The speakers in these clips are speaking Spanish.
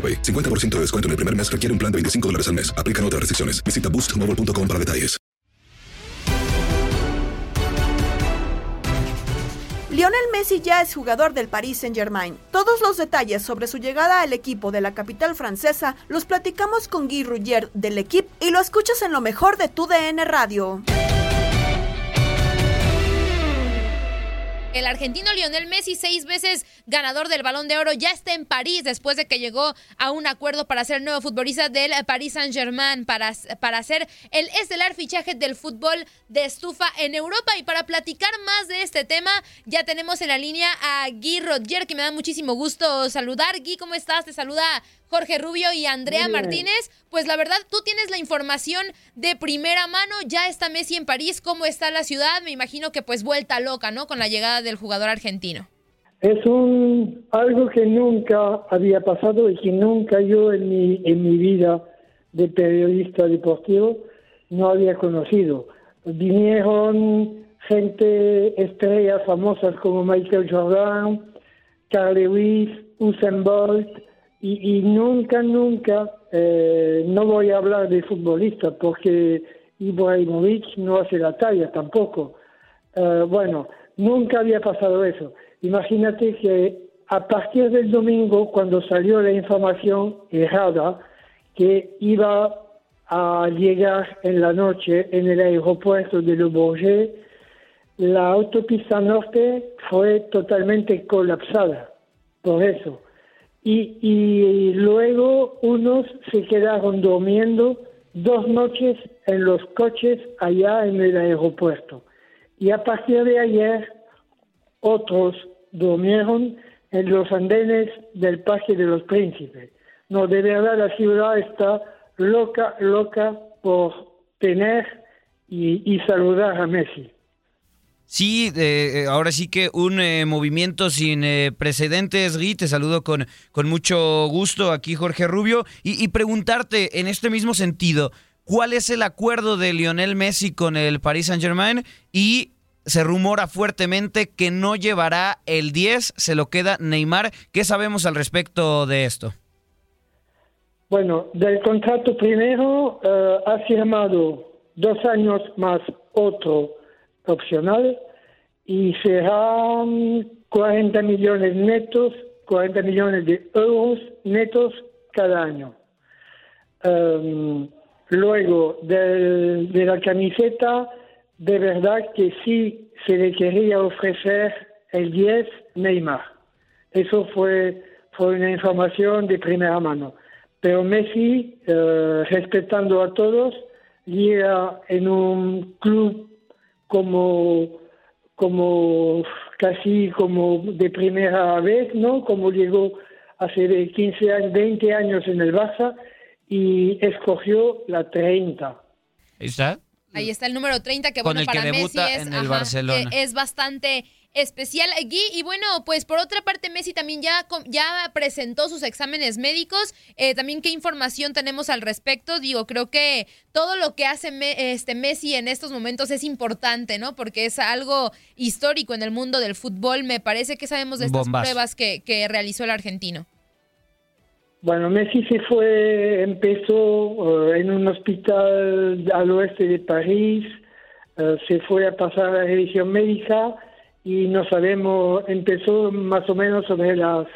AroPay. 50% de descuento en el primer mes requiere un plan de 25 dólares al mes. Aplican otras restricciones. Visita boostmobile.com para detalles. Lionel Messi ya es jugador del Paris Saint-Germain. Todos los detalles sobre su llegada al equipo de la capital francesa los platicamos con Guy Ruggier del equipo y lo escuchas en lo mejor de tu DN Radio. El argentino Lionel Messi, seis veces ganador del Balón de Oro, ya está en París después de que llegó a un acuerdo para ser nuevo futbolista del Paris Saint-Germain, para, para hacer el estelar fichaje del fútbol de estufa en Europa. Y para platicar más de este tema, ya tenemos en la línea a Guy Rodger, que me da muchísimo gusto saludar. Guy, ¿cómo estás? Te saluda Jorge Rubio y Andrea Martínez. Pues la verdad, tú tienes la información de primera mano. Ya está Messi en París. ¿Cómo está la ciudad? Me imagino que pues vuelta loca, ¿no? Con la llegada del jugador argentino. Es un algo que nunca había pasado y que nunca yo en mi, en mi vida de periodista deportivo no había conocido. Vinieron gente, estrellas famosas como Michael Jordan, Carl Lewis, Usain Bolt, y, y nunca, nunca, eh, no voy a hablar de futbolista porque Ibrahimovic no hace la talla tampoco. Eh, bueno, nunca había pasado eso. Imagínate que a partir del domingo, cuando salió la información errada que iba a llegar en la noche en el aeropuerto de Le Bourget, la autopista norte fue totalmente colapsada. Por eso. Y, luego unos se quedaron durmiendo dos noches en los coches allá en el aeropuerto. Y a partir de ayer, otros durmieron en los andenes del Parque de los Príncipes. No, de verdad la ciudad está loca, loca por tener y saludar a Messi. Sí, eh, ahora sí que un eh, movimiento sin eh, precedentes, Gui. Te saludo con, con mucho gusto aquí, Jorge Rubio. Y, y, preguntarte en este mismo sentido, ¿cuál es el acuerdo de Lionel Messi con el Paris Saint-Germain? Y se rumora fuertemente que no llevará el 10, se lo queda Neymar. ¿Qué sabemos al respecto de esto? Bueno, del contrato primero ha firmado dos años más otro opcional y serán 40 millones netos, 40 millones de euros netos cada año. Um, luego, de, de, la camiseta, de verdad que sí se le quería ofrecer el 10 Neymar. Eso fue, fue una información de primera mano. pero Messi, eh, respetando a todos, llega en un club como, como casi como de primera vez, ¿no? Como llegó hace 15 años, 20 años en el Barça y escogió la 30. Ahí está. Ahí está el número 30 que Con bueno el que para debuta Messi es, en el ajá, Barcelona. es bastante especial Gui y bueno pues por otra parte Messi también ya com- ya presentó sus exámenes médicos. Eh, también qué información tenemos al respecto. Digo creo que todo lo que hace Me- este Messi en estos momentos es importante no porque es algo histórico en el mundo del fútbol. Me parece que sabemos de estas pruebas que, que realizó el argentino. Bueno, Messi se fue, empezó eh, en un hospital al oeste de París, eh, se fue a pasar la revisión médica y no sabemos, empezó más o menos sobre las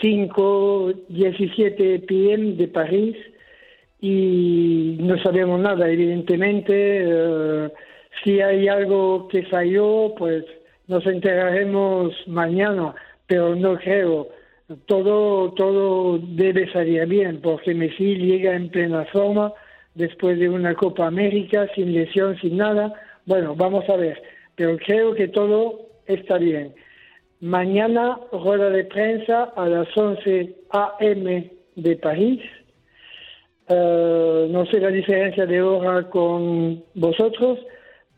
5, 17 pm de París y no sabemos nada, evidentemente. eh, si hay algo que falló, pues nos enteraremos mañana, pero no creo. Todo, todo debe salir bien, porque Messi llega en plena forma después de una Copa América, sin lesión, sin nada. Bueno, vamos a ver, pero creo que todo está bien. Mañana, rueda de prensa a las 11 a.m. de París. Eh, no sé la diferencia de hora con vosotros,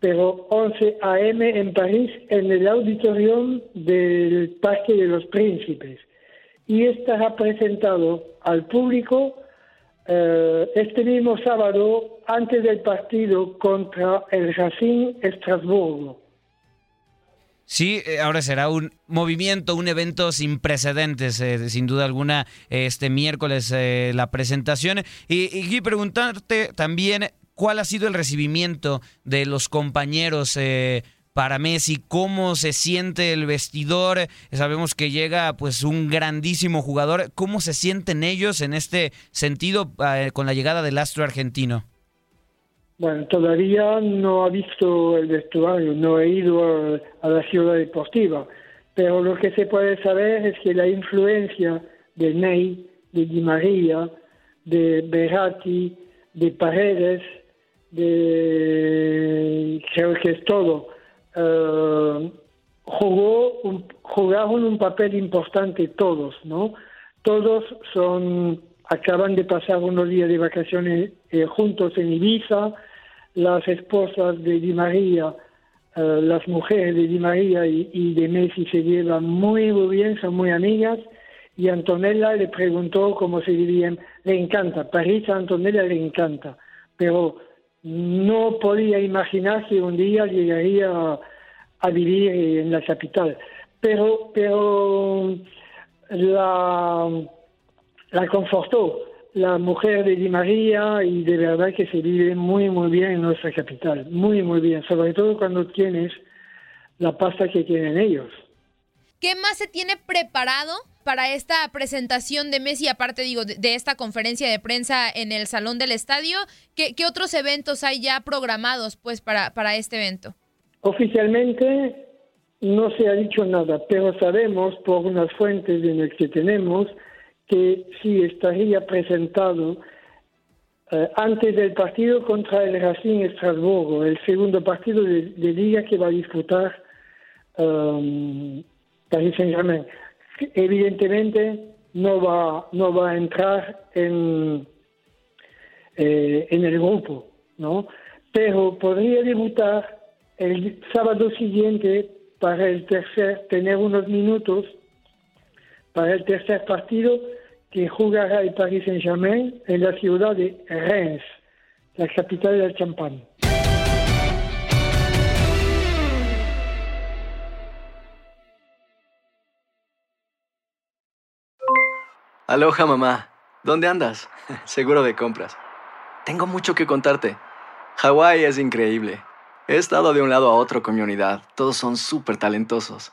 pero 11 a.m. en París, en el auditorium del Parque de los Príncipes. Y estará presentado al público eh, este mismo sábado antes del partido contra el Racing Estrasburgo. Sí, eh, ahora será un movimiento, un evento sin precedentes, eh, sin duda alguna, este miércoles eh, la presentación. Y, y preguntarte también cuál ha sido el recibimiento de los compañeros eh, para Messi, cómo se siente el vestidor. Sabemos que llega pues un grandísimo jugador. ¿Cómo se sienten ellos en este sentido eh, con la llegada del astro argentino? Bueno, todavía no ha visto el vestuario, no he ido a, la ciudad deportiva, pero lo que se puede saber es que la influencia de Ney, de Di María, de Berratti, de Paredes, de creo que es todo, eh, jugó un, jugaron un papel importante todos, ¿no? Todos son acaban de pasar unos días de vacaciones eh, juntos en Ibiza, las esposas de Di María, eh, las mujeres de Di María y, de Messi se llevan muy, muy bien, son muy amigas, y Antonella le preguntó cómo se dirían, le encanta, París a Antonella le encanta, pero no podía imaginar que un día llegaría a, a vivir en la capital. Pero, pero la, la confortó la mujer de Di María y de verdad que se vive muy muy bien en nuestra capital, muy muy bien, sobre todo cuando tienes la pasta que tienen ellos. ¿Qué más se tiene preparado para esta presentación de Messi, aparte digo, de, esta conferencia de prensa en el Salón del Estadio? ¿Qué, qué otros eventos hay ya programados pues para, para este evento? Oficialmente no se ha dicho nada, pero sabemos por unas fuentes en las que tenemos que sí estaría presentado eh, antes del partido contra el Racing Estrasburgo, el segundo partido de, de liga que va a disputar um, Paris Saint-Germain. Evidentemente no va, no va a entrar en, eh, en el grupo, ¿no? Pero podría debutar el sábado siguiente para el tercer, tener unos minutos para el tercer partido que jugará el Paris Saint-Germain en la ciudad de Reims, la capital del champán. Aloha mamá, ¿dónde andas? Seguro de compras. Tengo mucho que contarte. Hawái es increíble. He estado de un lado a otro con mi unidad. Todos son súper talentosos.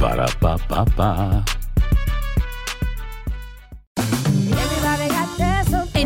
Para,